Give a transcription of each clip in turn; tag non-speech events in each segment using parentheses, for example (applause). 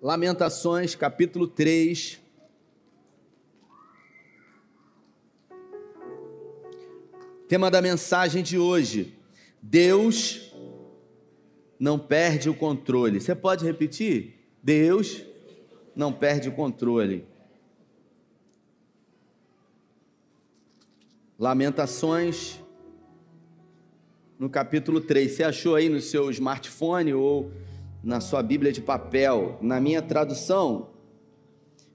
Lamentações, capítulo 3. Tema da mensagem de hoje: Deus não perde o controle. Você pode repetir? Deus não perde o controle. Lamentações, no capítulo 3. Você achou aí no seu smartphone ou na sua Bíblia de papel? Na minha tradução,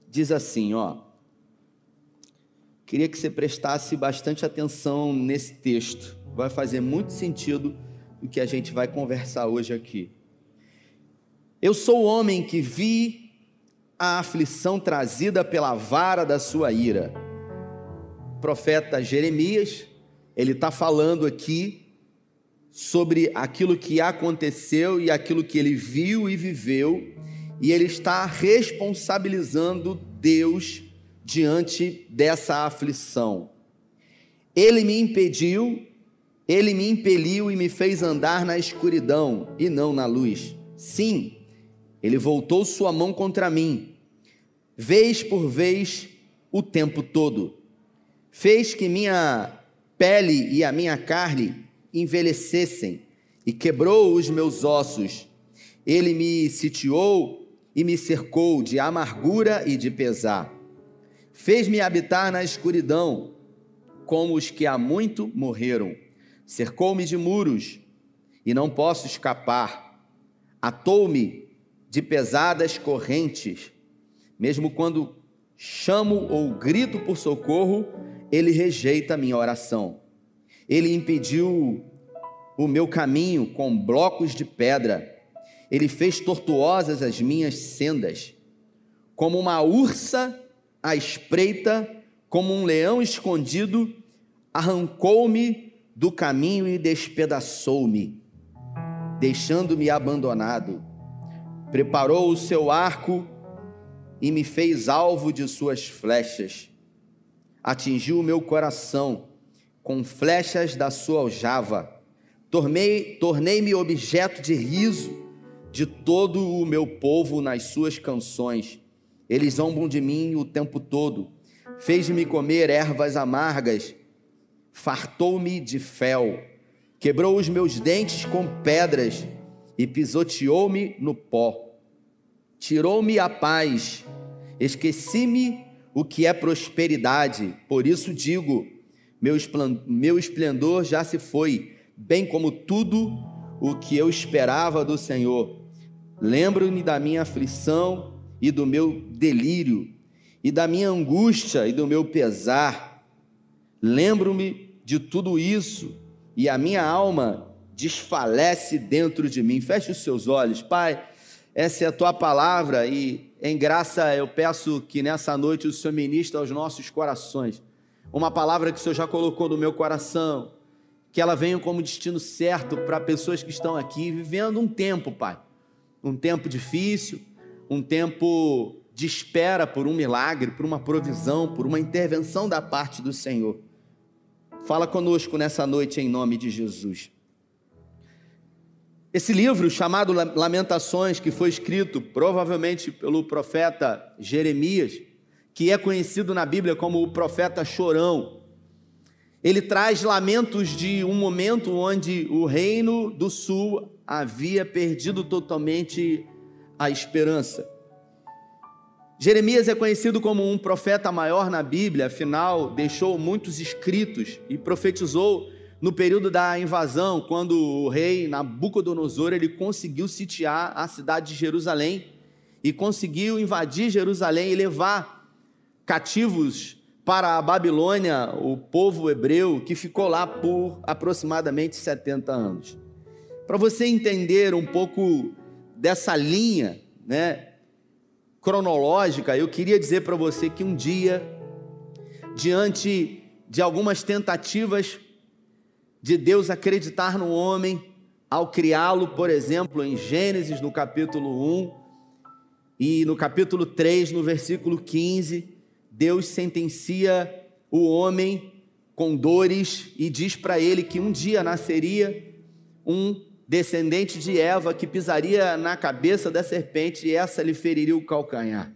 diz assim: ó. Queria que você prestasse bastante atenção nesse texto. Vai fazer muito sentido o que a gente vai conversar hoje aqui. Eu sou o homem que vi a aflição trazida pela vara da sua ira. O profeta Jeremias, ele está falando aqui sobre aquilo que aconteceu e aquilo que ele viu e viveu, e ele está responsabilizando Deus diante dessa aflição. Ele me impediu, ele me impeliu e me fez andar na escuridão e não na luz. Sim, ele voltou sua mão contra mim, vez por vez, o tempo todo. Fez que minha pele e a minha carne envelhecessem e quebrou os meus ossos. Ele me sitiou e me cercou de amargura e de pesar Fez-me habitar na escuridão, como os que há muito morreram. Cercou-me de muros e não posso escapar. Atou-me de pesadas correntes. Mesmo quando chamo ou grito por socorro, ele rejeita minha oração. Ele impediu o meu caminho com blocos de pedra. Ele fez tortuosas as minhas sendas. Como uma ursa à espreita, como um leão escondido, arrancou-me do caminho e despedaçou-me, deixando-me abandonado. Preparou o seu arco e me fez alvo de suas flechas. Atingiu o meu coração com flechas da sua aljava. Tornei-me objeto de riso de todo o meu povo nas suas canções. Eles zombam de mim o tempo todo. Fez-me comer ervas amargas, fartou-me de fel, quebrou os meus dentes com pedras e pisoteou-me no pó. Tirou-me a paz, esqueci-me o que é prosperidade, por isso digo: meu esplendor já se foi, bem como tudo o que eu esperava do Senhor. Lembro-me da minha aflição e do meu delírio, e da minha angústia e do meu pesar. Lembro-me de tudo isso, e a minha alma desfalece dentro de mim. Feche os seus olhos, Pai. Essa é a tua palavra, e em graça eu peço que nessa noite o Senhor ministre aos nossos corações. Uma palavra que o Senhor já colocou no meu coração, que ela venha como destino certo para pessoas que estão aqui vivendo um tempo, Pai. Um tempo difícil, um tempo de espera por um milagre, por uma provisão, por uma intervenção da parte do Senhor. Fala conosco nessa noite em nome de Jesus. Esse livro chamado Lamentações, que foi escrito provavelmente pelo profeta Jeremias, que é conhecido na Bíblia como o profeta chorão, ele traz lamentos de um momento onde o reino do sul havia perdido totalmente a esperança. Jeremias é conhecido como um profeta maior na Bíblia, afinal, deixou muitos escritos e profetizou no período da invasão, quando o rei Nabucodonosor ele conseguiu sitiar a cidade de Jerusalém e conseguiu invadir Jerusalém e levar cativos para a Babilônia o povo hebreu que ficou lá por aproximadamente 70 anos. Para você entender um pouco dessa linha, né, cronológica, eu queria dizer para você que um dia, diante de algumas tentativas de Deus acreditar no homem, ao criá-lo, por exemplo, em Gênesis, no capítulo 1, e no capítulo 3, no versículo 15, Deus sentencia o homem com dores e diz para ele que um dia nasceria um descendente de Eva, que pisaria na cabeça da serpente e essa lhe feriria o calcanhar.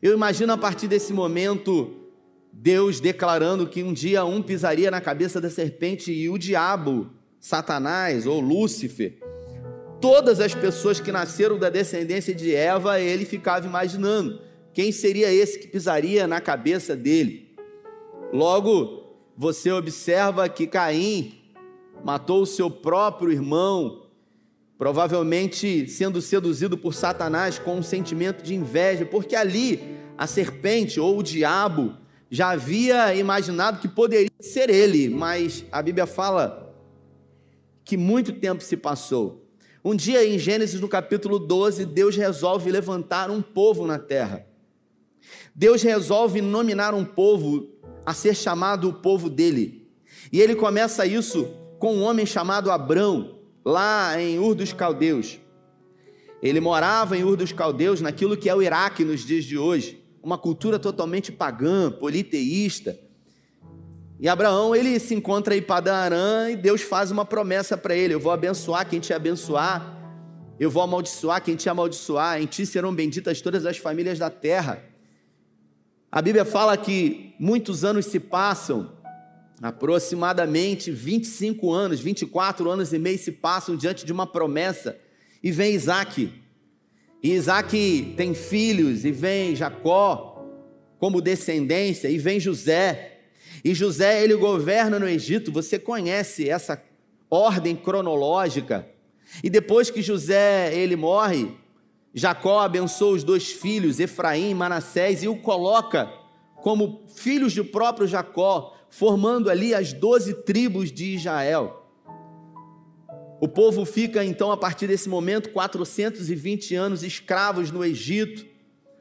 Eu imagino a partir desse momento Deus declarando que um dia um pisaria na cabeça da serpente e o diabo, Satanás ou Lúcifer, todas as pessoas que nasceram da descendência de Eva, ele ficava imaginando quem seria esse que pisaria na cabeça dele. Logo, você observa que Caim matou o seu próprio irmão, provavelmente sendo seduzido por Satanás com um sentimento de inveja, porque ali a serpente ou o diabo já havia imaginado que poderia ser ele, mas a Bíblia fala que muito tempo se passou. Um dia em Gênesis no capítulo 12, Deus resolve levantar um povo na terra. Deus resolve nominar um povo a ser chamado o povo dele. E ele começa isso com um homem chamado Abrão, lá em Ur dos Caldeus. Ele morava em Ur dos Caldeus, naquilo que é o Iraque nos dias de hoje, uma cultura totalmente pagã, politeísta. E Abraão, ele se encontra em Padarã e Deus faz uma promessa para ele: Eu vou abençoar quem te abençoar, eu vou amaldiçoar quem te amaldiçoar, em ti serão benditas todas as famílias da terra. A Bíblia fala que muitos anos se passam, aproximadamente 25 anos, 24 anos e meio se passam diante de uma promessa, e vem Isaac. E Isaac tem filhos, e vem Jacó como descendência, e vem José. E José, ele governa no Egito, você conhece essa ordem cronológica. E depois que José, ele morre, Jacó abençoa os dois filhos, Efraim e Manassés, e o coloca como filhos do próprio Jacó, formando ali as doze tribos de Israel. O povo fica então, a partir desse momento, 420 anos escravos no Egito,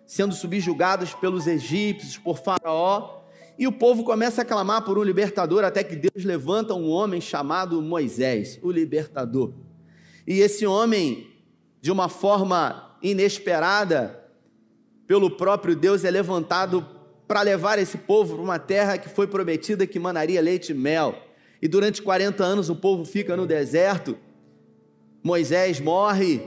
sendo subjugados pelos egípcios, por Faraó, e o povo começa a clamar por um libertador, até que Deus levanta um homem chamado Moisés, o libertador. E esse homem, de uma forma inesperada, pelo próprio Deus, é levantado para levar esse povo para uma terra que foi prometida que manaria leite e mel. E durante 40 anos o povo fica no deserto. Moisés morre,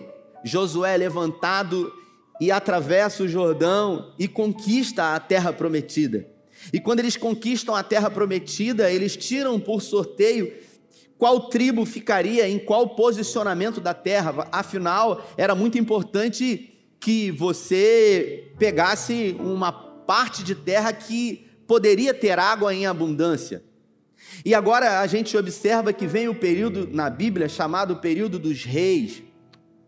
Josué é levantado e atravessa o Jordão e conquista a terra prometida. E quando eles conquistam a terra prometida, eles tiram por sorteio qual tribo ficaria em qual posicionamento da terra. Afinal, era muito importante que você pegasse uma parte de terra que poderia ter água em abundância. E agora a gente observa que vem o período na Bíblia chamado período dos reis,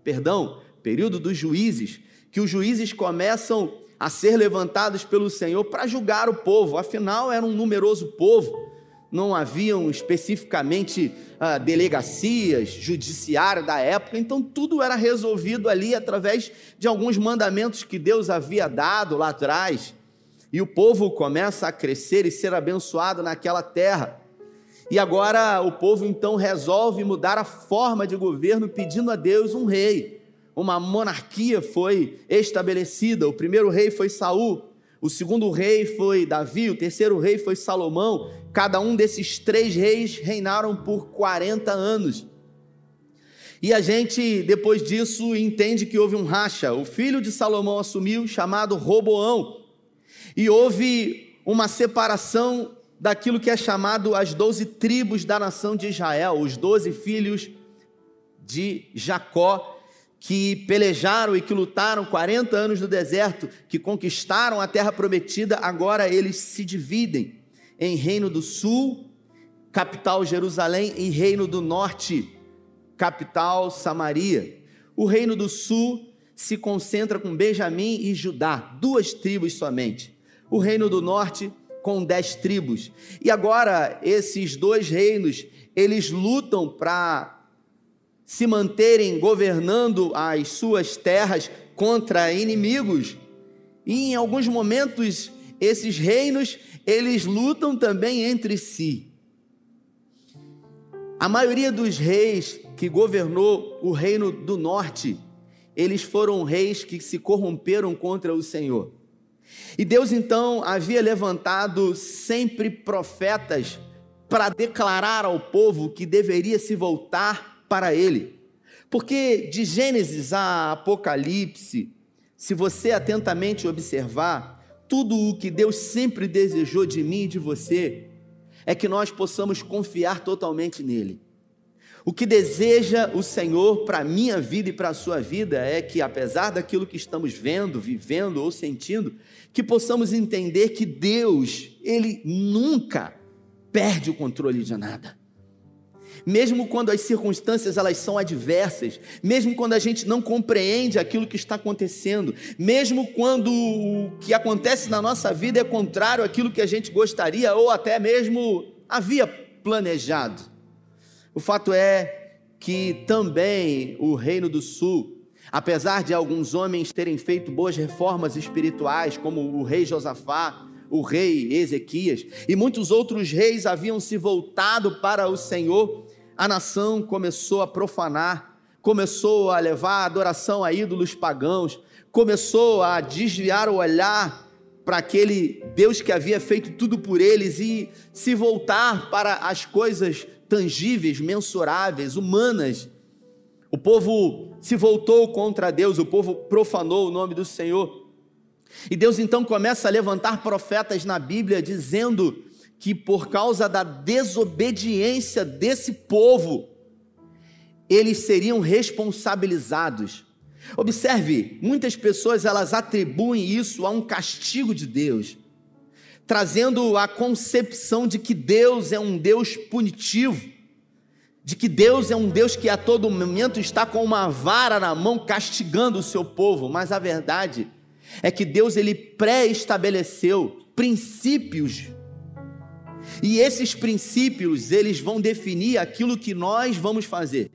perdão, período dos juízes, que os juízes começam a ser levantados pelo Senhor para julgar o povo. Afinal, era um numeroso povo, não haviam especificamente ah, delegacias, judiciário da época, então tudo era resolvido ali através de alguns mandamentos que Deus havia dado lá atrás. E o povo começa a crescer e ser abençoado naquela terra. E agora o povo então resolve mudar a forma de governo, pedindo a Deus um rei uma monarquia foi estabelecida. O primeiro rei foi Saul, o segundo rei foi Davi, o terceiro rei foi Salomão. Cada um desses três reis reinaram por 40 anos. E a gente, depois disso, entende que houve um racha. O filho de Salomão assumiu, chamado Roboão. E houve uma separação daquilo que é chamado as doze tribos da nação de Israel, os doze filhos de Jacó que pelejaram e que lutaram 40 anos no deserto, que conquistaram a terra prometida, agora eles se dividem em Reino do Sul, capital Jerusalém, e Reino do Norte, capital Samaria. O Reino do Sul se concentra com Benjamim e Judá, duas tribos somente. O Reino do Norte com dez tribos. E agora esses dois reinos, eles lutam para se manterem governando as suas terras contra inimigos. E em alguns momentos esses reinos, eles lutam também entre si. A maioria dos reis que governou o reino do norte, eles foram reis que se corromperam contra o Senhor. E Deus então havia levantado sempre profetas para declarar ao povo que deveria se voltar para ele. Porque de Gênesis a Apocalipse, se você atentamente observar, tudo o que Deus sempre desejou de mim e de você é que nós possamos confiar totalmente nele. O que deseja o Senhor para a minha vida e para a sua vida é que, apesar daquilo que estamos vendo, vivendo ou sentindo, que possamos entender que Deus, Ele nunca perde o controle de nada. Mesmo quando as circunstâncias elas são adversas, mesmo quando a gente não compreende aquilo que está acontecendo, mesmo quando o que acontece na nossa vida é contrário àquilo que a gente gostaria ou até mesmo havia planejado. O fato é que também o Reino do Sul, apesar de alguns homens terem feito boas reformas espirituais, como o rei Josafá, o rei Ezequias, e muitos outros reis haviam se voltado para o Senhor, a nação começou a profanar, começou a levar a adoração a ídolos pagãos, começou a desviar o olhar para aquele Deus que havia feito tudo por eles e se voltar para as coisas tangíveis, mensuráveis, humanas. O povo se voltou contra Deus, o povo profanou o nome do Senhor. E Deus então começa a levantar profetas na Bíblia dizendo que por causa da desobediência desse povo, eles seriam responsabilizados. Observe, muitas pessoas elas atribuem isso a um castigo de Deus trazendo a concepção de que Deus é um Deus punitivo, de que Deus é um Deus que a todo momento está com uma vara na mão castigando o seu povo, mas a verdade é que Deus ele pré-estabeleceu princípios e esses princípios eles vão definir aquilo que nós vamos fazer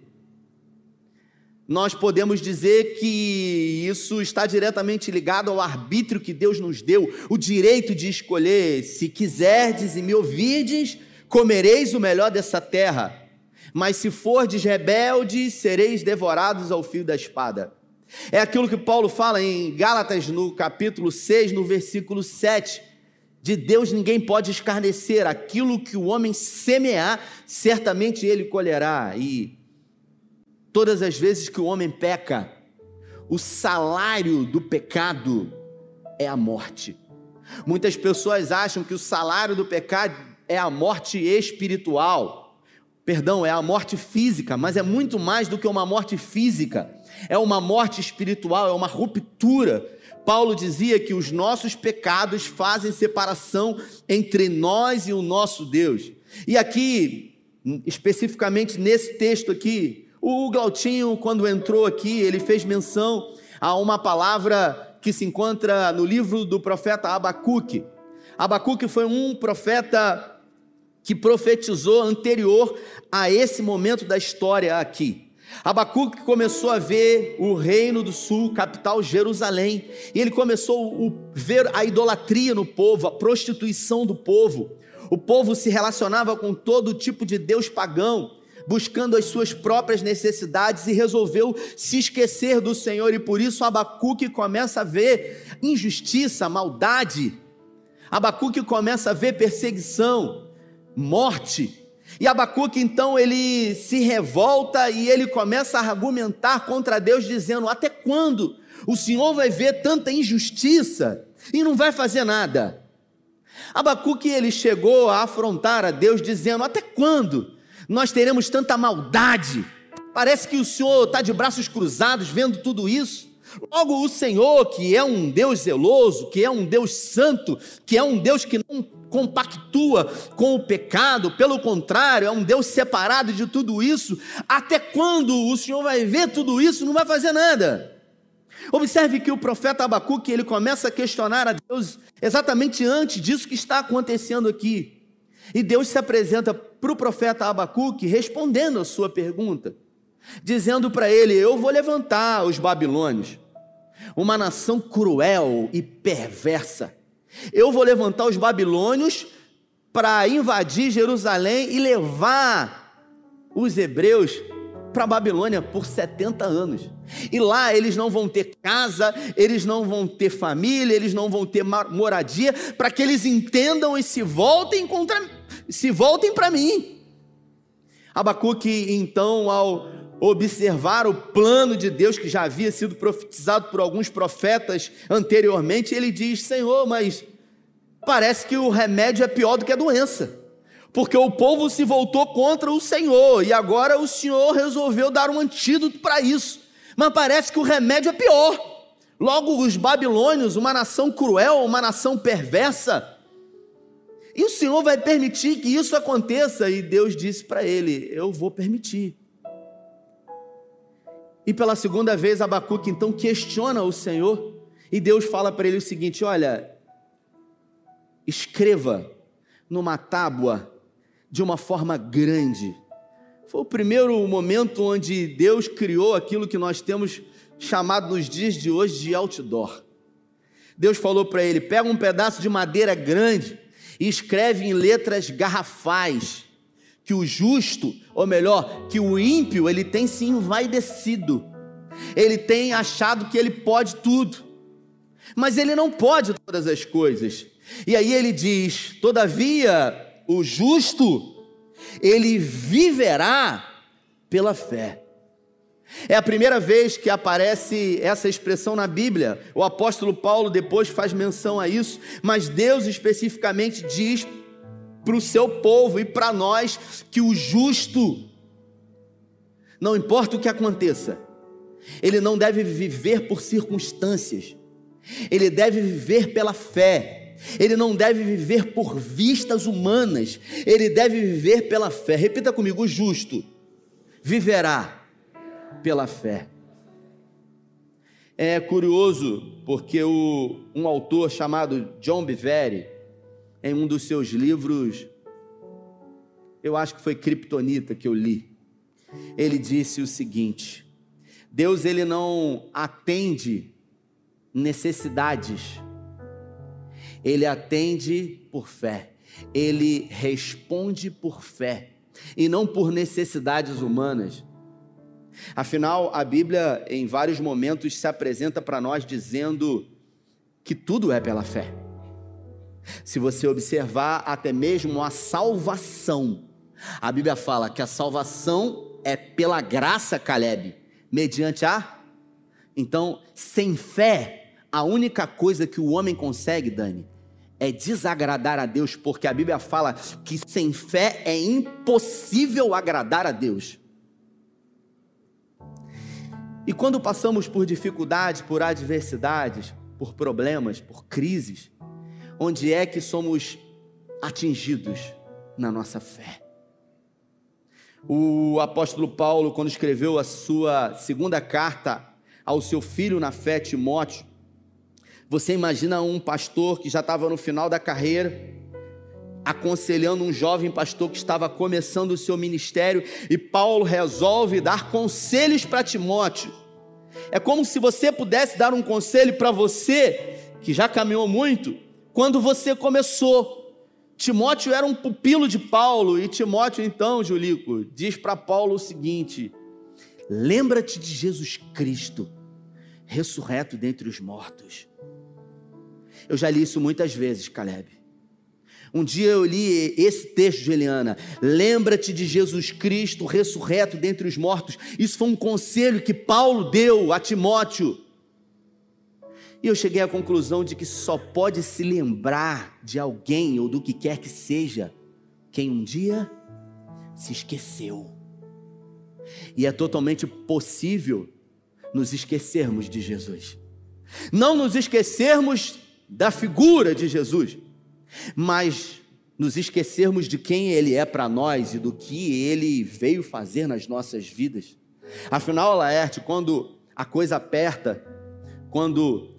nós podemos dizer que isso está diretamente ligado ao arbítrio que Deus nos deu, o direito de escolher, se quiserdes e me ouvirdes, comereis o melhor dessa terra, mas se fordes rebeldes, sereis devorados ao fio da espada. É aquilo que Paulo fala em Gálatas, no capítulo 6, no versículo 7. De Deus ninguém pode escarnecer, aquilo que o homem semear, certamente ele colherá. E Todas as vezes que o homem peca, o salário do pecado é a morte. Muitas pessoas acham que o salário do pecado é a morte espiritual. Perdão, é a morte física, mas é muito mais do que uma morte física. É uma morte espiritual, é uma ruptura. Paulo dizia que os nossos pecados fazem separação entre nós e o nosso Deus. E aqui, especificamente nesse texto aqui, o Glautinho, quando entrou aqui, ele fez menção a uma palavra que se encontra no livro do profeta Abacuque. Abacuque foi um profeta que profetizou anterior a esse momento da história aqui. Abacuque começou a ver o reino do sul, capital Jerusalém, e ele começou a ver a idolatria no povo, a prostituição do povo. O povo se relacionava com todo tipo de deus pagão, buscando as suas próprias necessidades e resolveu se esquecer do Senhor, e por isso Abacuque começa a ver injustiça, maldade. Abacuque começa a ver perseguição, morte. E Abacuque então ele se revolta e ele começa a argumentar contra Deus, dizendo: Até quando o Senhor vai ver tanta injustiça e não vai fazer nada? Abacuque ele chegou a afrontar a Deus, dizendo: Até quando nós teremos tanta maldade. Parece que o Senhor está de braços cruzados vendo tudo isso. Logo, o Senhor, que é um Deus zeloso, que é um Deus santo, que é um Deus que não compactua com o pecado, pelo contrário, é um Deus separado de tudo isso. Até quando o Senhor vai ver tudo isso, não vai fazer nada? Observe que o profeta Abacuque ele começa a questionar a Deus exatamente antes disso que está acontecendo aqui. E Deus se apresenta para o profeta Abacuque respondendo a sua pergunta, dizendo para ele: Eu vou levantar os babilônios, uma nação cruel e perversa. Eu vou levantar os babilônios para invadir Jerusalém e levar os hebreus para a Babilônia por 70 anos. E lá eles não vão ter casa, eles não vão ter família, eles não vão ter moradia, para que eles entendam e se voltem contra se voltem para mim. Abacuque, então, ao observar o plano de Deus que já havia sido profetizado por alguns profetas anteriormente, ele diz: Senhor, mas parece que o remédio é pior do que a doença, porque o povo se voltou contra o Senhor e agora o Senhor resolveu dar um antídoto para isso, mas parece que o remédio é pior. Logo, os babilônios, uma nação cruel, uma nação perversa, e o Senhor vai permitir que isso aconteça, e Deus disse para ele: Eu vou permitir. E pela segunda vez, Abacuque então questiona o Senhor, e Deus fala para ele o seguinte: Olha, escreva numa tábua de uma forma grande. Foi o primeiro momento onde Deus criou aquilo que nós temos chamado nos dias de hoje de outdoor. Deus falou para ele: pega um pedaço de madeira grande e escreve em letras garrafais que o justo, ou melhor, que o ímpio, ele tem se envaidecido. Ele tem achado que ele pode tudo. Mas ele não pode todas as coisas. E aí ele diz: "Todavia, o justo ele viverá pela fé". É a primeira vez que aparece essa expressão na Bíblia. O apóstolo Paulo depois faz menção a isso, mas Deus especificamente diz para o seu povo e para nós que o justo, não importa o que aconteça, ele não deve viver por circunstâncias, ele deve viver pela fé. Ele não deve viver por vistas humanas, ele deve viver pela fé. Repita comigo: o justo viverá pela fé. É curioso porque o, um autor chamado John Bevere, em um dos seus livros, eu acho que foi Kryptonita que eu li, ele disse o seguinte: Deus ele não atende necessidades, ele atende por fé, ele responde por fé e não por necessidades humanas. Afinal, a Bíblia, em vários momentos, se apresenta para nós dizendo que tudo é pela fé. Se você observar até mesmo a salvação, a Bíblia fala que a salvação é pela graça, Caleb, mediante a. Então, sem fé, a única coisa que o homem consegue, Dani, é desagradar a Deus, porque a Bíblia fala que sem fé é impossível agradar a Deus. E quando passamos por dificuldades, por adversidades, por problemas, por crises, onde é que somos atingidos na nossa fé? O apóstolo Paulo, quando escreveu a sua segunda carta ao seu filho na fé, Timóteo, você imagina um pastor que já estava no final da carreira, aconselhando um jovem pastor que estava começando o seu ministério, e Paulo resolve dar conselhos para Timóteo. É como se você pudesse dar um conselho para você, que já caminhou muito, quando você começou. Timóteo era um pupilo de Paulo, e Timóteo, então, Julico, diz para Paulo o seguinte: lembra-te de Jesus Cristo, ressurreto dentre os mortos. Eu já li isso muitas vezes, Caleb. Um dia eu li esse texto de Eliana. Lembra-te de Jesus Cristo ressurreto dentre os mortos. Isso foi um conselho que Paulo deu a Timóteo. E eu cheguei à conclusão de que só pode se lembrar de alguém ou do que quer que seja quem um dia se esqueceu. E é totalmente possível nos esquecermos de Jesus. Não nos esquecermos da figura de Jesus, mas nos esquecermos de quem Ele é para nós e do que Ele veio fazer nas nossas vidas. Afinal, Laerte, quando a coisa aperta, quando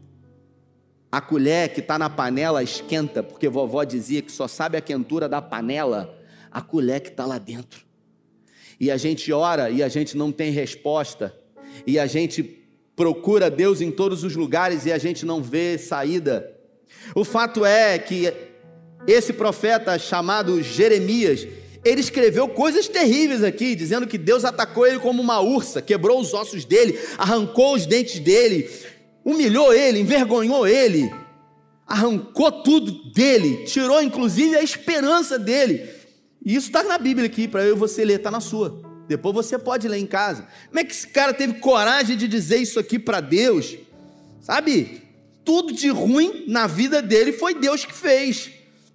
a colher que está na panela esquenta, porque vovó dizia que só sabe a quentura da panela, a colher que está lá dentro. E a gente ora e a gente não tem resposta, e a gente procura Deus em todos os lugares e a gente não vê saída. O fato é que esse profeta chamado Jeremias, ele escreveu coisas terríveis aqui, dizendo que Deus atacou ele como uma ursa, quebrou os ossos dele, arrancou os dentes dele, humilhou ele, envergonhou ele, arrancou tudo dele, tirou inclusive a esperança dele. E isso está na Bíblia aqui, para eu e você ler, está na sua. Depois você pode ler em casa. Como é que esse cara teve coragem de dizer isso aqui para Deus? Sabe? Tudo de ruim na vida dele foi Deus que fez.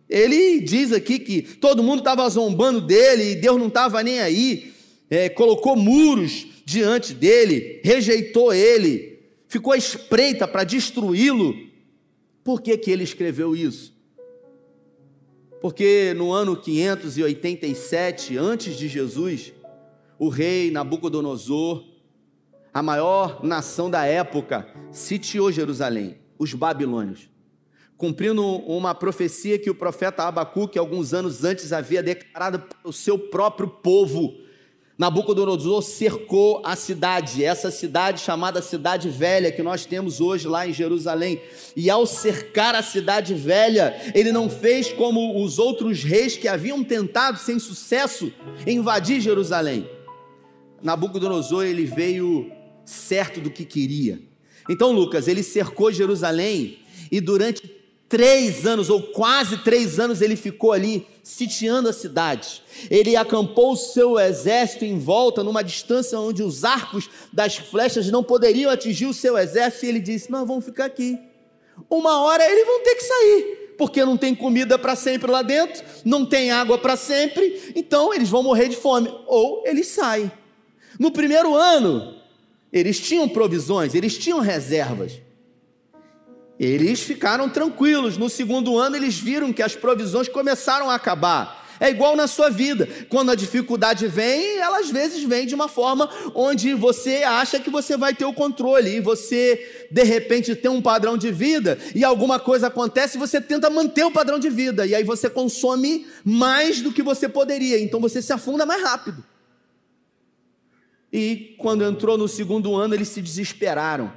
Ele diz aqui que todo mundo estava zombando dele e Deus não estava nem aí. É, colocou muros diante dele, rejeitou ele, ficou à espreita para destruí-lo. Por que, que ele escreveu isso? Porque no ano 587 antes de Jesus, o rei Nabucodonosor, a maior nação da época, sitiou Jerusalém, os babilônios, cumprindo uma profecia que o profeta Abacuque, alguns anos antes, havia declarado para o seu próprio povo. Nabucodonosor cercou a cidade, essa cidade chamada Cidade Velha, que nós temos hoje lá em Jerusalém. E ao cercar a Cidade Velha, ele não fez como os outros reis que haviam tentado sem sucesso invadir Jerusalém. Nabucodonosor ele veio certo do que queria. Então, Lucas, ele cercou Jerusalém e durante três anos, ou quase três anos, ele ficou ali sitiando a cidade. Ele acampou o seu exército em volta, numa distância onde os arcos das flechas não poderiam atingir o seu exército, e ele disse: Nós vamos ficar aqui. Uma hora eles vão ter que sair, porque não tem comida para sempre lá dentro, não tem água para sempre, então eles vão morrer de fome. Ou eles saem. No primeiro ano, eles tinham provisões, eles tinham reservas. Eles ficaram tranquilos. No segundo ano, eles viram que as provisões começaram a acabar. É igual na sua vida. Quando a dificuldade vem, ela às vezes vem de uma forma onde você acha que você vai ter o controle e você, de repente, tem um padrão de vida e alguma coisa acontece e você tenta manter o padrão de vida. E aí você consome mais do que você poderia. Então você se afunda mais rápido. E quando entrou no segundo ano, eles se desesperaram,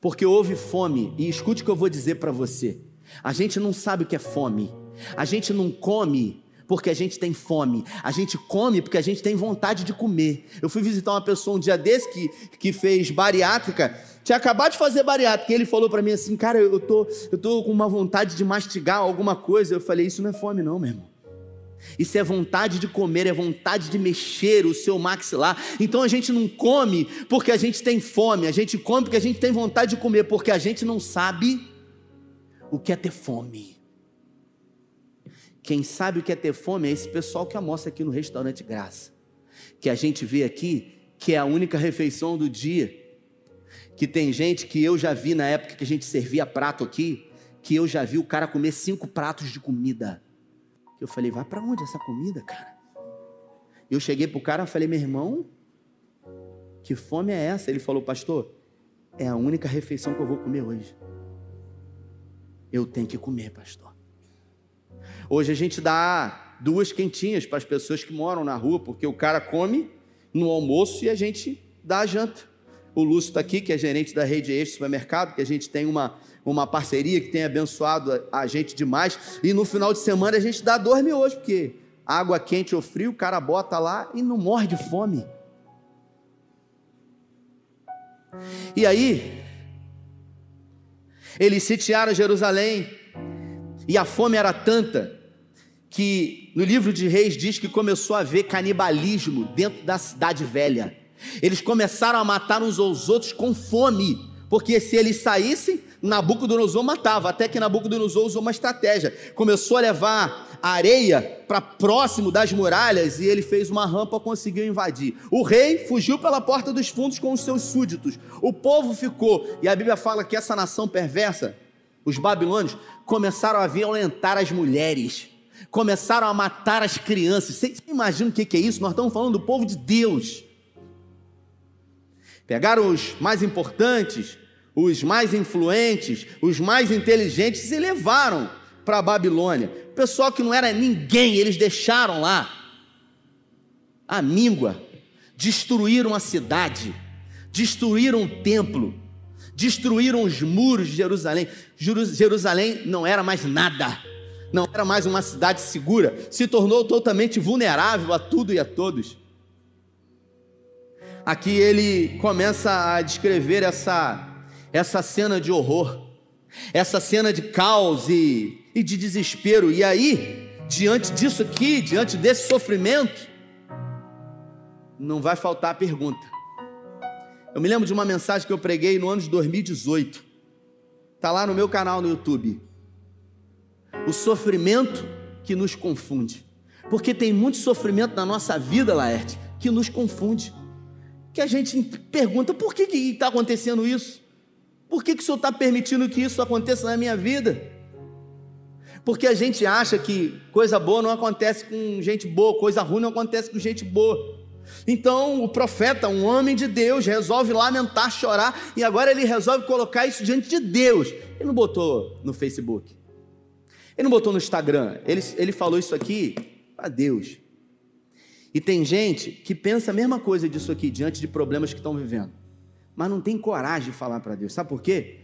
porque houve fome. E escute o que eu vou dizer para você: a gente não sabe o que é fome, a gente não come porque a gente tem fome, a gente come porque a gente tem vontade de comer. Eu fui visitar uma pessoa um dia desse que, que fez bariátrica, tinha acabado de fazer bariátrica, e ele falou para mim assim: Cara, eu tô, eu tô com uma vontade de mastigar alguma coisa. Eu falei: Isso não é fome, não, meu irmão. Isso é vontade de comer, é vontade de mexer o seu maxilar. Então a gente não come porque a gente tem fome, a gente come porque a gente tem vontade de comer, porque a gente não sabe o que é ter fome. Quem sabe o que é ter fome é esse pessoal que almoça aqui no restaurante Graça, que a gente vê aqui que é a única refeição do dia. Que tem gente que eu já vi na época que a gente servia prato aqui, que eu já vi o cara comer cinco pratos de comida. Eu falei, vai para onde essa comida, cara? Eu cheguei pro cara falei, meu irmão, que fome é essa? Ele falou, pastor, é a única refeição que eu vou comer hoje. Eu tenho que comer, pastor. Hoje a gente dá duas quentinhas para as pessoas que moram na rua, porque o cara come no almoço e a gente dá a janta. O Lúcio está aqui, que é gerente da rede Eixo Supermercado, que a gente tem uma, uma parceria que tem abençoado a, a, gente demais. E no final de semana a gente dá dois mil hoje, porque água quente ou frio, o cara bota lá e não morre de fome. E aí, eles sitiaram Jerusalém, e a fome era tanta que no livro de Reis diz que começou a haver canibalismo dentro da cidade velha. Eles começaram a matar uns aos outros com fome, porque se eles saíssem, Nabucodonosor matava, até que Nabucodonosor usou uma estratégia. Começou a levar areia para próximo das muralhas e ele fez uma rampa, conseguiu invadir. O rei fugiu pela porta dos fundos com os seus súditos. O povo ficou, e a Bíblia fala que essa nação perversa, os babilônios, começaram a violentar as mulheres, começaram a matar as crianças. Você imagina o que é isso? Nós estamos falando do povo de Deus. Pegaram os mais importantes, os mais influentes, os mais inteligentes e levaram para a Babilônia. Pessoal que não era ninguém, eles deixaram lá. A míngua. Destruíram a cidade, destruíram o templo, destruíram os muros de Jerusalém. Jerusalém não era mais nada, não era mais uma cidade segura, se tornou totalmente vulnerável a tudo e a todos aqui ele começa a descrever essa, essa cena de horror, essa cena de caos e, e de desespero. E aí, diante disso aqui, diante desse sofrimento, não vai faltar a pergunta. Eu me lembro de uma mensagem que eu preguei no ano de 2018. Está lá no meu canal no YouTube. O sofrimento que nos confunde. Porque tem muito sofrimento na nossa vida, Laerte, que nos confunde. Que a gente pergunta: por que está acontecendo isso? Por que, que o Senhor está permitindo que isso aconteça na minha vida? Porque a gente acha que coisa boa não acontece com gente boa, coisa ruim não acontece com gente boa. Então o profeta, um homem de Deus, resolve lamentar, chorar, e agora ele resolve colocar isso diante de Deus. Ele não botou no Facebook, ele não botou no Instagram, ele, ele falou isso aqui para Deus. E tem gente que pensa a mesma coisa disso aqui diante de problemas que estão vivendo, mas não tem coragem de falar para Deus. Sabe por quê?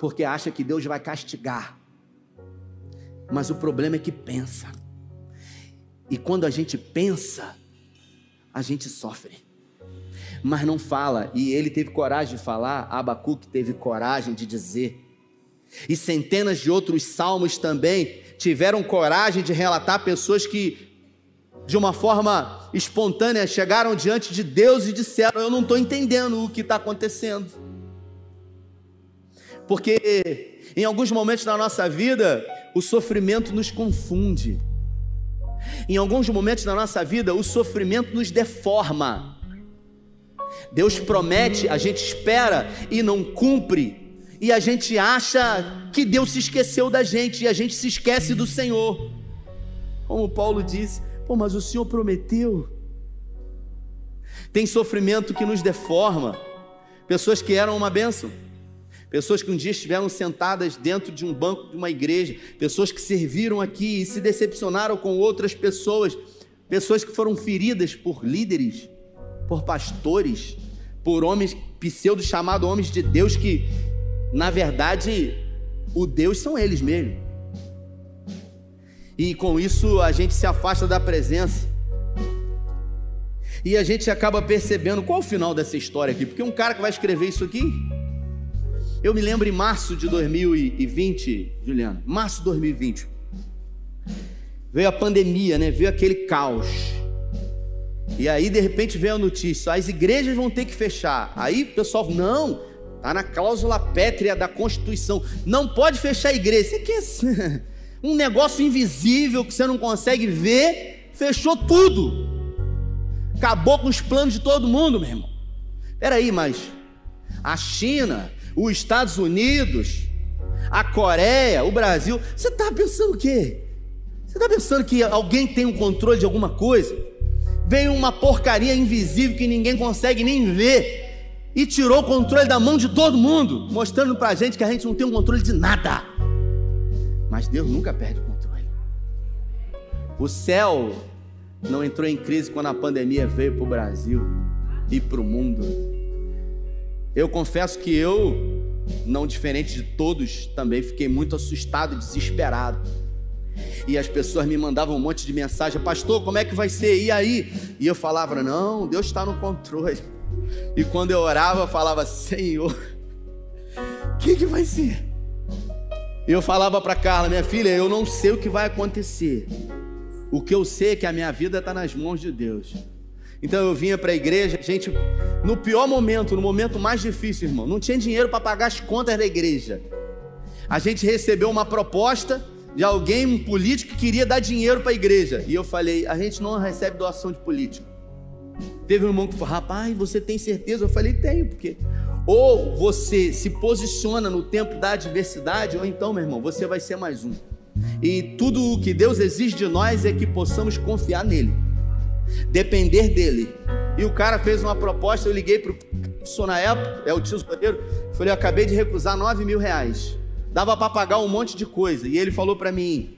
Porque acha que Deus vai castigar. Mas o problema é que pensa. E quando a gente pensa, a gente sofre. Mas não fala, e ele teve coragem de falar, Abacuque teve coragem de dizer. E centenas de outros salmos também tiveram coragem de relatar pessoas que, de uma forma espontânea, chegaram diante de Deus e disseram: Eu não estou entendendo o que está acontecendo. Porque em alguns momentos da nossa vida, o sofrimento nos confunde. Em alguns momentos da nossa vida, o sofrimento nos deforma. Deus promete, a gente espera e não cumpre, e a gente acha que Deus se esqueceu da gente e a gente se esquece do Senhor. Como Paulo disse, pô, mas o Senhor prometeu. Tem sofrimento que nos deforma, pessoas que eram uma bênção Pessoas que um dia estiveram sentadas dentro de um banco de uma igreja, pessoas que serviram aqui e se decepcionaram com outras pessoas, pessoas que foram feridas por líderes, por pastores, por homens pseudo chamados homens de Deus que na verdade o Deus são eles mesmos. E com isso a gente se afasta da presença. E a gente acaba percebendo qual é o final dessa história aqui, porque um cara que vai escrever isso aqui, eu me lembro em março de 2020, Juliana, março de 2020, veio a pandemia, né? Veio aquele caos. E aí, de repente, veio a notícia: as igrejas vão ter que fechar. Aí o pessoal, não, está na cláusula pétrea da Constituição, não pode fechar a igreja. Aqui é (laughs) um negócio invisível que você não consegue ver, fechou tudo. Acabou com os planos de todo mundo, meu irmão. Peraí, mas a China, os Estados Unidos, a Coreia, o Brasil. Você está pensando o quê? Você está pensando que alguém tem um controle de alguma coisa? Veio uma porcaria invisível que ninguém consegue nem ver e tirou o controle da mão de todo mundo, mostrando para gente que a gente não tem um controle de nada. Mas Deus nunca perde o controle. O céu não entrou em crise quando a pandemia veio para o Brasil e para o mundo. Eu confesso que eu, não diferente de todos, também fiquei muito assustado e desesperado. E as pessoas me mandavam um monte de mensagem: Pastor, como é que vai ser? E aí? E eu falava: Não, Deus está no controle. E quando eu orava, eu falava: Senhor, o (laughs) que, que vai ser? Eu falava para Carla: Minha filha, eu não sei o que vai acontecer. O que eu sei é que a minha vida está nas mãos de Deus. Então eu vinha para a igreja, gente, no pior momento, no momento mais difícil, irmão, não tinha dinheiro para pagar as contas da igreja. A gente recebeu uma proposta de alguém, um político, que queria dar dinheiro para a igreja. E eu falei: a gente não recebe doação de político. Teve um irmão que falou: rapaz, você tem certeza? Eu falei: tenho, porque ou você se posiciona no tempo da adversidade, ou então, meu irmão, você vai ser mais um. E tudo o que Deus exige de nós é que possamos confiar nele depender dele. E o cara fez uma proposta, eu liguei para o na época, é o tesoureiro, falei, eu acabei de recusar 9 mil reais. Dava para pagar um monte de coisa. E ele falou para mim: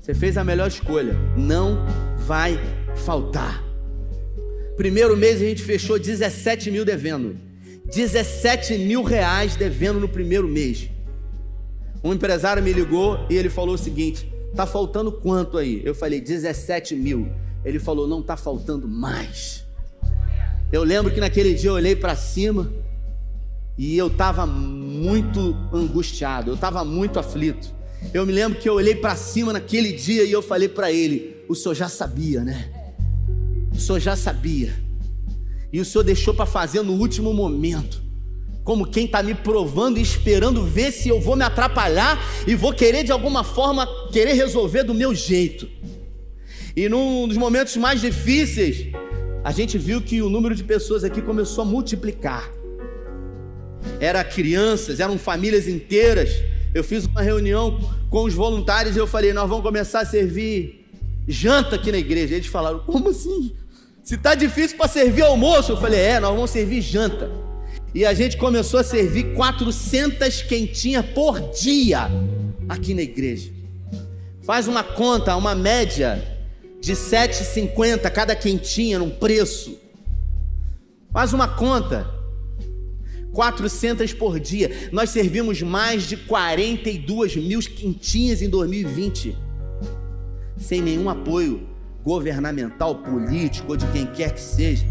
Você fez a melhor escolha, não vai faltar. Primeiro mês a gente fechou 17 mil devendo. 17 mil reais devendo no primeiro mês. Um empresário me ligou e ele falou o seguinte: Tá faltando quanto aí? Eu falei: 17 mil. Ele falou: Não está faltando mais. Eu lembro que naquele dia eu olhei para cima e eu estava muito angustiado, eu estava muito aflito. Eu me lembro que eu olhei para cima naquele dia e eu falei para ele: O senhor já sabia, né? o senhor já sabia. E o senhor deixou para fazer no último momento. Como quem está me provando e esperando ver se eu vou me atrapalhar e vou querer de alguma forma querer resolver do meu jeito. E num dos momentos mais difíceis, a gente viu que o número de pessoas aqui começou a multiplicar. Era crianças, eram famílias inteiras. Eu fiz uma reunião com os voluntários e eu falei: Nós vamos começar a servir janta aqui na igreja. Eles falaram: Como assim? Se está difícil para servir almoço, eu falei: É, nós vamos servir janta. E a gente começou a servir 400 quentinhas por dia aqui na igreja. Faz uma conta, uma média de 7,50 cada quentinha num preço. Faz uma conta. 400 por dia. Nós servimos mais de 42 mil quentinhas em 2020. Sem nenhum apoio governamental, político ou de quem quer que seja.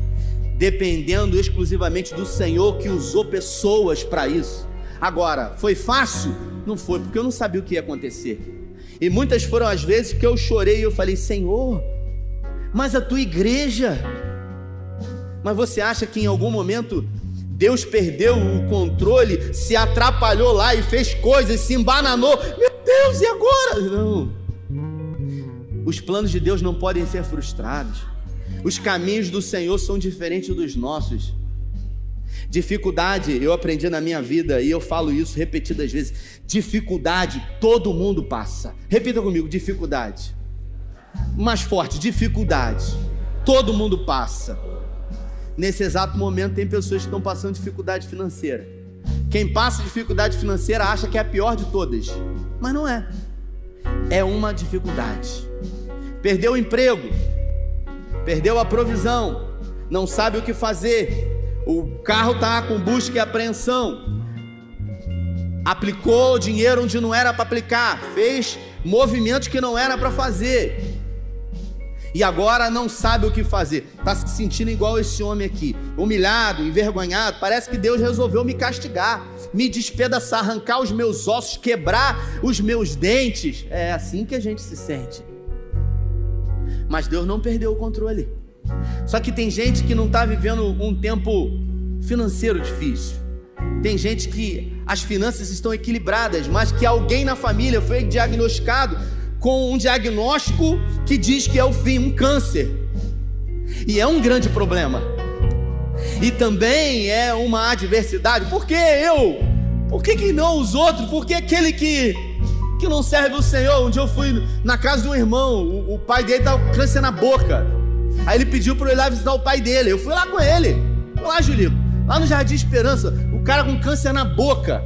Dependendo exclusivamente do Senhor que usou pessoas para isso. Agora, foi fácil? Não foi, porque eu não sabia o que ia acontecer. E muitas foram as vezes que eu chorei e eu falei: Senhor, mas a tua igreja. Mas você acha que em algum momento Deus perdeu o controle, se atrapalhou lá e fez coisas, se embananou? Meu Deus, e agora? Não. Os planos de Deus não podem ser frustrados. Os caminhos do Senhor são diferentes dos nossos. Dificuldade, eu aprendi na minha vida e eu falo isso repetidas vezes. Dificuldade, todo mundo passa. Repita comigo: dificuldade. Mais forte, dificuldade. Todo mundo passa. Nesse exato momento, tem pessoas que estão passando dificuldade financeira. Quem passa dificuldade financeira acha que é a pior de todas, mas não é. É uma dificuldade. Perdeu o emprego, perdeu a provisão, não sabe o que fazer, o carro está com busca e apreensão. Aplicou dinheiro onde não era para aplicar, fez movimentos que não era para fazer. E agora não sabe o que fazer. Está se sentindo igual esse homem aqui, humilhado, envergonhado. Parece que Deus resolveu me castigar, me despedaçar, arrancar os meus ossos, quebrar os meus dentes. É assim que a gente se sente. Mas Deus não perdeu o controle. Só que tem gente que não está vivendo um tempo financeiro difícil. Tem gente que as finanças estão equilibradas, mas que alguém na família foi diagnosticado com um diagnóstico que diz que é o fim, um câncer. E é um grande problema. E também é uma adversidade. Por que eu? Por que, que não os outros? Por que aquele que, que não serve o Senhor? Um dia eu fui na casa de um irmão, o, o pai dele estava com câncer na boca. Aí ele pediu para eu ir lá visitar o pai dele. Eu fui lá com ele. Fui lá, Julito. Lá no Jardim Esperança, o cara com câncer na boca.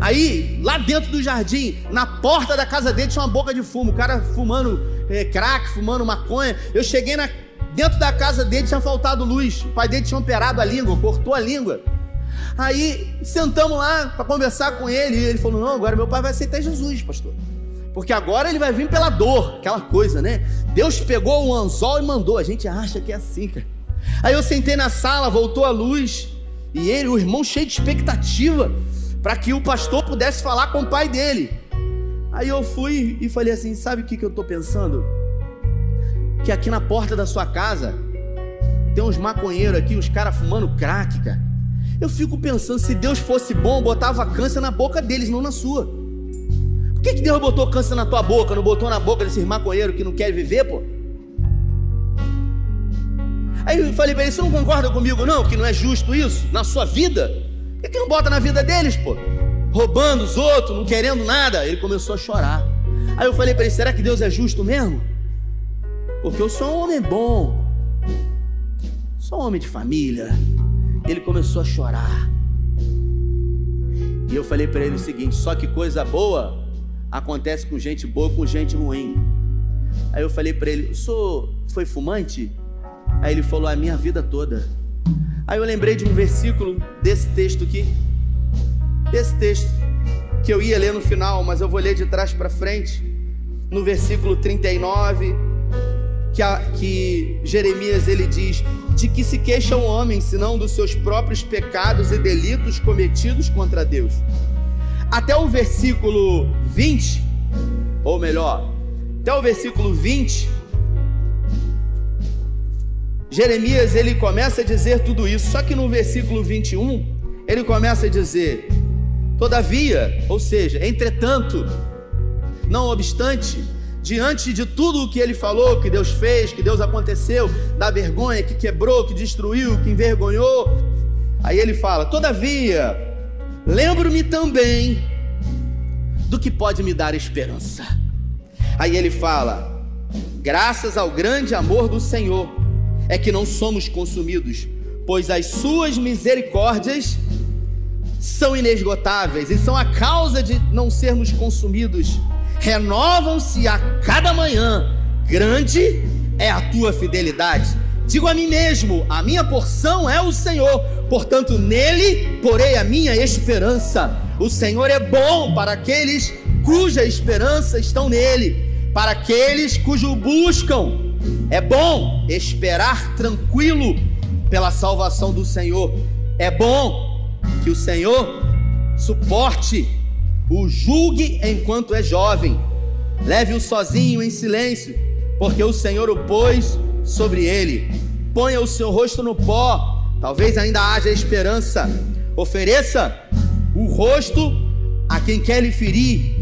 Aí, lá dentro do jardim, na porta da casa dele tinha uma boca de fumo. O cara fumando é, crack, fumando maconha. Eu cheguei na, dentro da casa dele, tinha faltado luz. O pai dele tinha operado a língua, cortou a língua. Aí sentamos lá para conversar com ele. E ele falou: Não, agora meu pai vai aceitar Jesus, pastor. Porque agora ele vai vir pela dor, aquela coisa, né? Deus pegou o anzol e mandou. A gente acha que é assim, cara. Aí eu sentei na sala, voltou a luz, e ele, o irmão, cheio de expectativa, para que o pastor pudesse falar com o pai dele. Aí eu fui e falei assim: sabe o que, que eu estou pensando? Que aqui na porta da sua casa tem uns maconheiros aqui, os caras fumando crack, cara. Eu fico pensando, se Deus fosse bom, botava câncer na boca deles, não na sua. Por que, que Deus botou câncer na tua boca, não botou na boca desses maconheiros que não querem viver, pô? Aí eu falei para ele: você não concorda comigo, não? Que não é justo isso na sua vida? Por que, não bota na vida deles, pô? Roubando os outros, não querendo nada. Ele começou a chorar. Aí eu falei para ele: será que Deus é justo mesmo? Porque eu sou um homem bom, sou um homem de família. Ele começou a chorar. E eu falei para ele o seguinte: só que coisa boa acontece com gente boa com gente ruim. Aí eu falei para ele: o senhor foi fumante? Aí ele falou: a minha vida toda. Aí eu lembrei de um versículo desse texto aqui, desse texto, que eu ia ler no final, mas eu vou ler de trás para frente, no versículo 39, que, a, que Jeremias ele diz: De que se queixa o homem, senão dos seus próprios pecados e delitos cometidos contra Deus? Até o versículo 20, ou melhor, até o versículo 20, Jeremias ele começa a dizer tudo isso, só que no versículo 21 ele começa a dizer: Todavia, ou seja, entretanto, não obstante, diante de tudo o que ele falou, que Deus fez, que Deus aconteceu, da vergonha, que quebrou, que destruiu, que envergonhou, aí ele fala: Todavia, lembro-me também do que pode me dar esperança. Aí ele fala: Graças ao grande amor do Senhor, é que não somos consumidos, pois as suas misericórdias são inesgotáveis e são a causa de não sermos consumidos. Renovam-se a cada manhã, grande é a tua fidelidade. Digo a mim mesmo: a minha porção é o Senhor, portanto, nele porei a minha esperança. O Senhor é bom para aqueles cuja esperança estão nele, para aqueles cujo buscam é bom esperar tranquilo pela salvação do Senhor. É bom que o Senhor suporte, o julgue enquanto é jovem. Leve-o sozinho em silêncio, porque o Senhor o pôs sobre ele. Ponha o seu rosto no pó, talvez ainda haja esperança. Ofereça o rosto a quem quer lhe ferir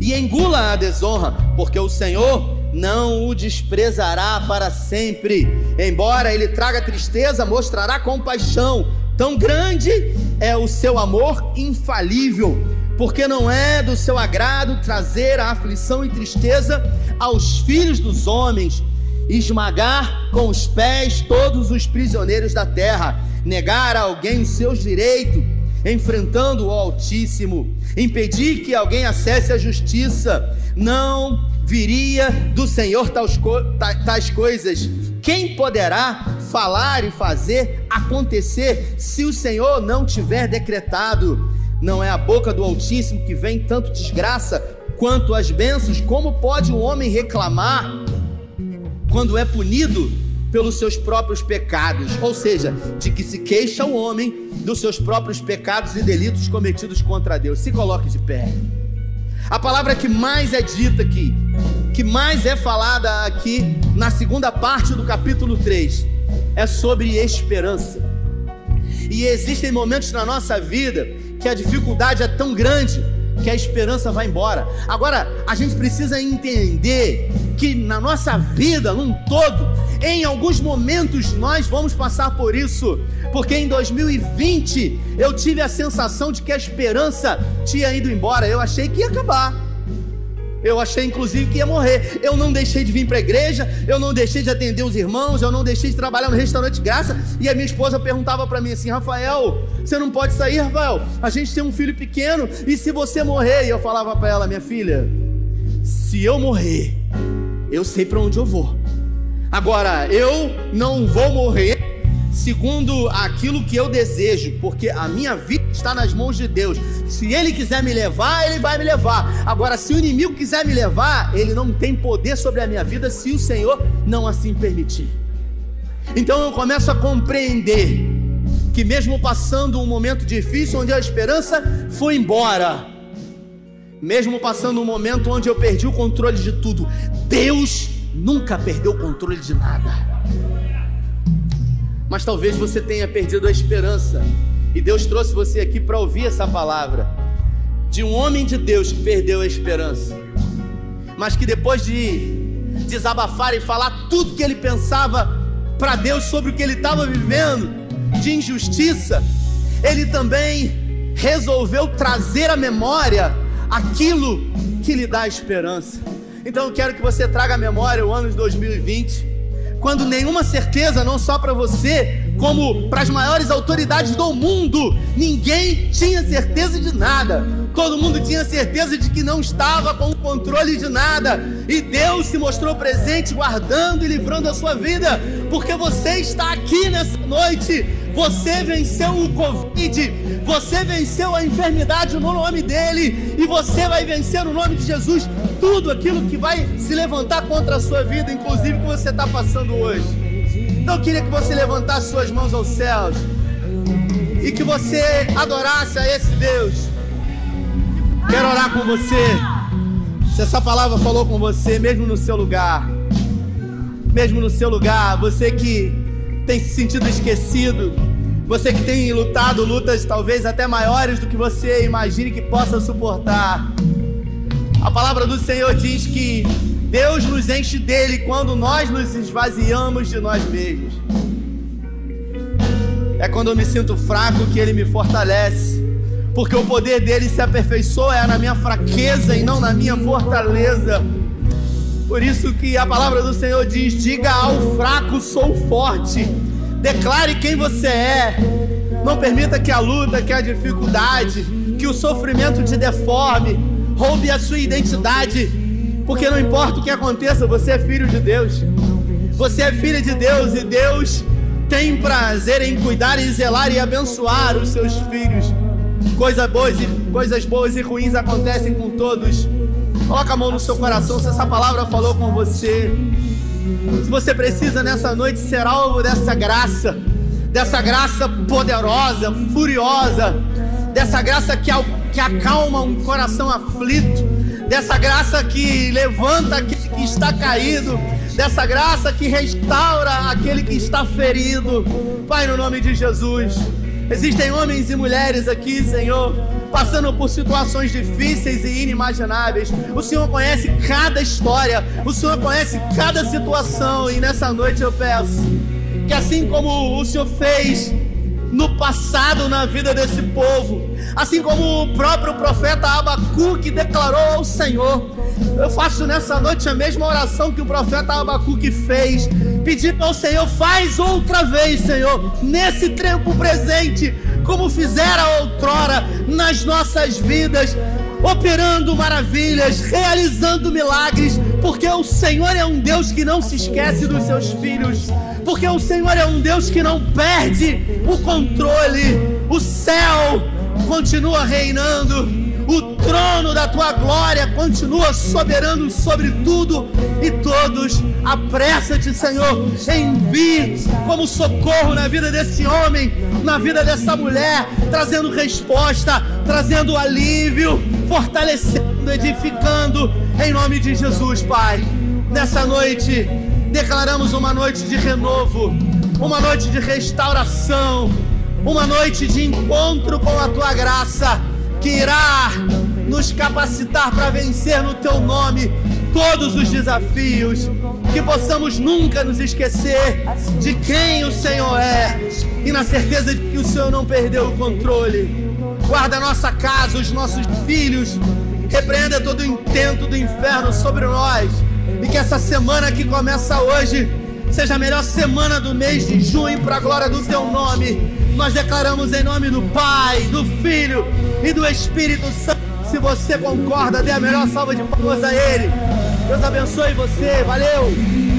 e engula a desonra, porque o Senhor não o desprezará para sempre. Embora ele traga tristeza, mostrará compaixão. Tão grande é o seu amor infalível, porque não é do seu agrado trazer a aflição e tristeza aos filhos dos homens, esmagar com os pés todos os prisioneiros da terra, negar a alguém os seus direitos, enfrentando o Altíssimo, impedir que alguém acesse a justiça, não viria do Senhor tais, tais coisas. Quem poderá falar e fazer acontecer se o Senhor não tiver decretado? Não é a boca do Altíssimo que vem tanto desgraça quanto as bênçãos? Como pode o homem reclamar quando é punido pelos seus próprios pecados? Ou seja, de que se queixa o homem dos seus próprios pecados e delitos cometidos contra Deus. Se coloque de pé. A palavra que mais é dita aqui, que mais é falada aqui na segunda parte do capítulo 3, é sobre esperança. E existem momentos na nossa vida que a dificuldade é tão grande que a esperança vai embora. Agora, a gente precisa entender que na nossa vida, num todo, em alguns momentos nós vamos passar por isso, porque em 2020 eu tive a sensação de que a esperança tinha ido embora, eu achei que ia acabar. Eu achei inclusive que ia morrer. Eu não deixei de vir para a igreja, eu não deixei de atender os irmãos, eu não deixei de trabalhar no restaurante graça. E a minha esposa perguntava para mim assim: Rafael, você não pode sair, Rafael? A gente tem um filho pequeno e se você morrer? E eu falava para ela: minha filha, se eu morrer, eu sei para onde eu vou. Agora, eu não vou morrer segundo aquilo que eu desejo, porque a minha vida está nas mãos de Deus. Se Ele quiser me levar, Ele vai me levar. Agora, se o inimigo quiser me levar, ele não tem poder sobre a minha vida se o Senhor não assim permitir. Então eu começo a compreender que, mesmo passando um momento difícil, onde a esperança foi embora, mesmo passando um momento onde eu perdi o controle de tudo, Deus nunca perdeu o controle de nada mas talvez você tenha perdido a esperança. E Deus trouxe você aqui para ouvir essa palavra de um homem de Deus que perdeu a esperança, mas que depois de desabafar e falar tudo que ele pensava para Deus sobre o que ele estava vivendo de injustiça, ele também resolveu trazer à memória aquilo que lhe dá esperança. Então eu quero que você traga à memória o ano de 2020 quando nenhuma certeza, não só para você, como para as maiores autoridades do mundo, ninguém tinha certeza de nada. Todo mundo tinha certeza de que não estava com o controle de nada. E Deus se mostrou presente, guardando e livrando a sua vida, porque você está aqui nessa noite. Você venceu o Covid, você venceu a enfermidade no nome dele, e você vai vencer no nome de Jesus tudo aquilo que vai se levantar contra a sua vida, inclusive o que você está passando hoje. Então eu queria que você levantasse suas mãos aos céus e que você adorasse a esse Deus. Quero orar com você. Se essa palavra falou com você, mesmo no seu lugar, mesmo no seu lugar, você que tem se sentido esquecido, você que tem lutado lutas talvez até maiores do que você imagine que possa suportar. A palavra do Senhor diz que Deus nos enche dele quando nós nos esvaziamos de nós mesmos. É quando eu me sinto fraco que ele me fortalece. Porque o poder dele se aperfeiçoa na minha fraqueza e não na minha fortaleza. Por isso que a palavra do Senhor diz: diga ao fraco, sou forte. Declare quem você é. Não permita que a luta, que a dificuldade, que o sofrimento te deforme, roube a sua identidade. Porque não importa o que aconteça, você é filho de Deus. Você é filho de Deus e Deus tem prazer em cuidar e zelar e abençoar os seus filhos. Coisas boas e, coisas boas e ruins acontecem com todos. Coloca a mão no seu coração se essa palavra falou com você. Se você precisa nessa noite ser alvo dessa graça, dessa graça poderosa, furiosa, dessa graça que, que acalma um coração aflito, dessa graça que levanta aquele que está caído, dessa graça que restaura aquele que está ferido. Pai, no nome de Jesus. Existem homens e mulheres aqui, Senhor, passando por situações difíceis e inimagináveis. O Senhor conhece cada história, o Senhor conhece cada situação, e nessa noite eu peço que, assim como o Senhor fez no passado na vida desse povo, assim como o próprio profeta Abacuque declarou ao Senhor. Eu faço nessa noite a mesma oração que o profeta Abacuque fez, pedindo ao Senhor, faz outra vez, Senhor, nesse tempo presente, como fizera outrora nas nossas vidas, operando maravilhas, realizando milagres, porque o Senhor é um Deus que não se esquece dos seus filhos, porque o Senhor é um Deus que não perde o controle. O céu continua reinando. O trono da tua glória continua soberano sobre tudo e todos. Apressa-te, Senhor, envie como socorro na vida desse homem, na vida dessa mulher, trazendo resposta, trazendo alívio, fortalecendo, edificando, em nome de Jesus, Pai. Nessa noite, declaramos uma noite de renovo, uma noite de restauração, uma noite de encontro com a tua graça que irá nos capacitar para vencer no teu nome todos os desafios, que possamos nunca nos esquecer de quem o Senhor é e na certeza de que o Senhor não perdeu o controle. Guarda nossa casa, os nossos filhos, repreenda todo o intento do inferno sobre nós e que essa semana que começa hoje seja a melhor semana do mês de junho para a glória do teu nome. Nós declaramos em nome do Pai, do Filho e do Espírito Santo. Se você concorda, dê a melhor salva de palmas a Ele. Deus abençoe você. Valeu!